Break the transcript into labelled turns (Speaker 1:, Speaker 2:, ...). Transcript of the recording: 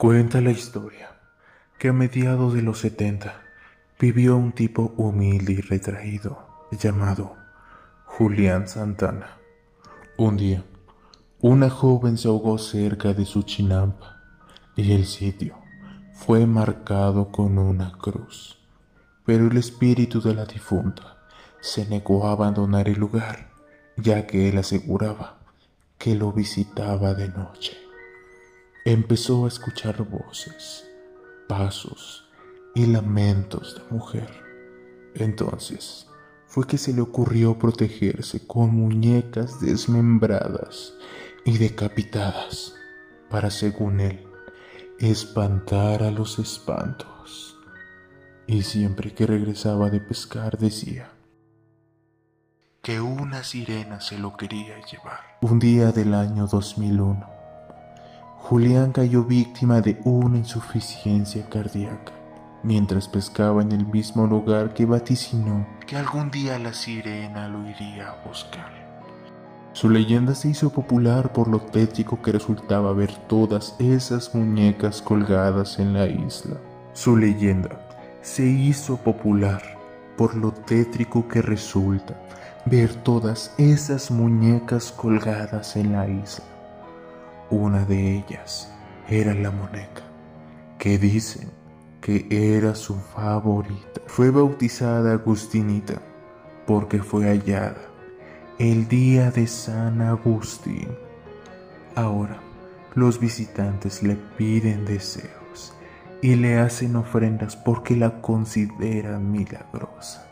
Speaker 1: Cuenta la historia que a mediados de los 70 vivió un tipo humilde y retraído llamado Julián Santana. Un día, una joven se ahogó cerca de su chinampa y el sitio fue marcado con una cruz. Pero el espíritu de la difunta se negó a abandonar el lugar, ya que él aseguraba que lo visitaba de noche. Empezó a escuchar voces, pasos y lamentos de mujer. Entonces fue que se le ocurrió protegerse con muñecas desmembradas y decapitadas para, según él, espantar a los espantos. Y siempre que regresaba de pescar decía que una sirena se lo quería llevar. Un día del año 2001 Julián cayó víctima de una insuficiencia cardíaca mientras pescaba en el mismo lugar que vaticinó que algún día la sirena lo iría a buscar. Su leyenda se hizo popular por lo tétrico que resultaba ver todas esas muñecas colgadas en la isla. Su leyenda se hizo popular por lo tétrico que resulta ver todas esas muñecas colgadas en la isla. Una de ellas era la muñeca, que dicen que era su favorita. Fue bautizada Agustinita porque fue hallada el día de San Agustín. Ahora, los visitantes le piden deseos y le hacen ofrendas porque la consideran milagrosa.